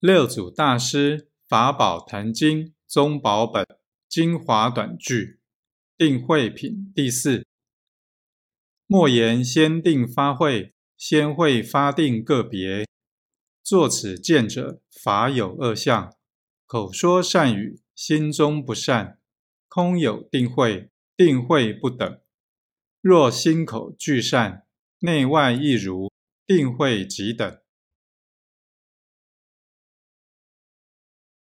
六祖大师《法宝坛经》宗宝本精华短句定慧品第四。莫言先定发慧，先会发定个别。作此见者，法有二相：口说善语，心中不善，空有定慧，定慧不等。若心口俱善，内外亦如，定慧即等。